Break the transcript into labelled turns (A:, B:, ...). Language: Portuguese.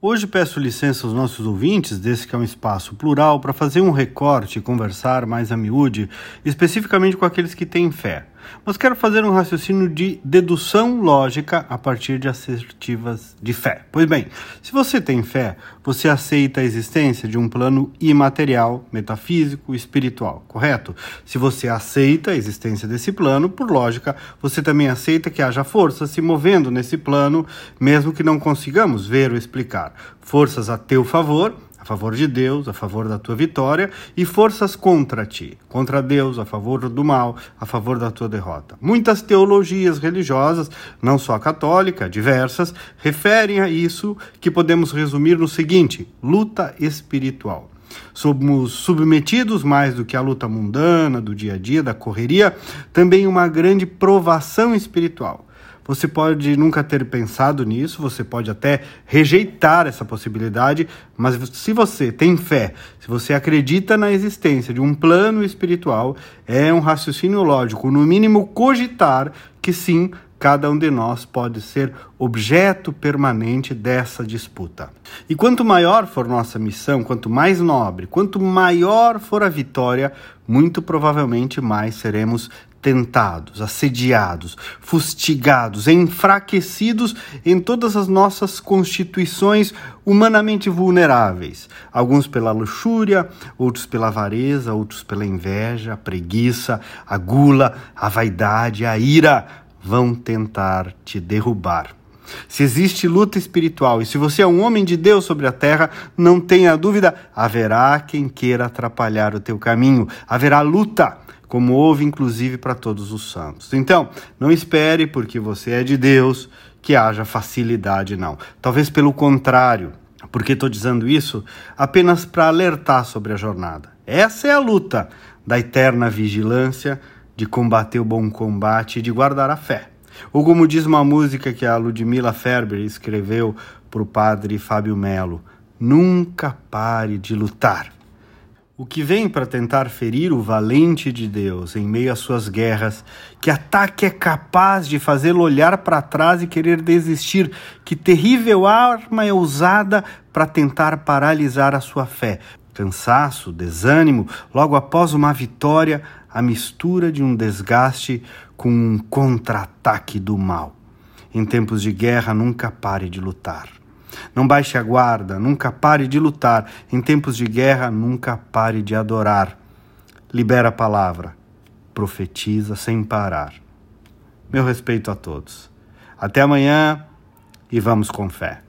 A: Hoje peço licença aos nossos ouvintes, desse que é um espaço plural, para fazer um recorte e conversar mais a miúde, especificamente com aqueles que têm fé. Mas quero fazer um raciocínio de dedução lógica a partir de assertivas de fé. Pois bem, se você tem fé, você aceita a existência de um plano imaterial, metafísico, espiritual, correto? Se você aceita a existência desse plano, por lógica, você também aceita que haja forças se movendo nesse plano, mesmo que não consigamos ver ou explicar. Forças a teu favor favor de Deus, a favor da tua vitória, e forças contra ti, contra Deus, a favor do mal, a favor da tua derrota. Muitas teologias religiosas, não só católica, diversas, referem a isso que podemos resumir no seguinte: luta espiritual. Somos submetidos mais do que à luta mundana, do dia a dia, da correria, também uma grande provação espiritual. Você pode nunca ter pensado nisso, você pode até rejeitar essa possibilidade, mas se você tem fé, se você acredita na existência de um plano espiritual, é um raciocínio lógico, no mínimo cogitar que sim, cada um de nós pode ser objeto permanente dessa disputa. E quanto maior for nossa missão, quanto mais nobre, quanto maior for a vitória, muito provavelmente mais seremos tentados, assediados, fustigados, enfraquecidos em todas as nossas constituições humanamente vulneráveis, alguns pela luxúria, outros pela avareza, outros pela inveja, a preguiça, a gula, a vaidade, a ira, vão tentar te derrubar. Se existe luta espiritual e se você é um homem de Deus sobre a terra, não tenha dúvida, haverá quem queira atrapalhar o teu caminho, haverá luta como houve inclusive para todos os santos. Então, não espere porque você é de Deus que haja facilidade, não. Talvez pelo contrário, porque estou dizendo isso apenas para alertar sobre a jornada. Essa é a luta da eterna vigilância, de combater o bom combate e de guardar a fé. Ou como diz uma música que a Ludmila Ferber escreveu para o padre Fábio Melo, nunca pare de lutar. O que vem para tentar ferir o valente de Deus em meio às suas guerras, que ataque é capaz de fazê-lo olhar para trás e querer desistir, que terrível arma é usada para tentar paralisar a sua fé. Cansaço, desânimo, logo após uma vitória, a mistura de um desgaste com um contra-ataque do mal. Em tempos de guerra, nunca pare de lutar. Não baixe a guarda, nunca pare de lutar. Em tempos de guerra, nunca pare de adorar. Libera a palavra, profetiza sem parar. Meu respeito a todos. Até amanhã e vamos com fé.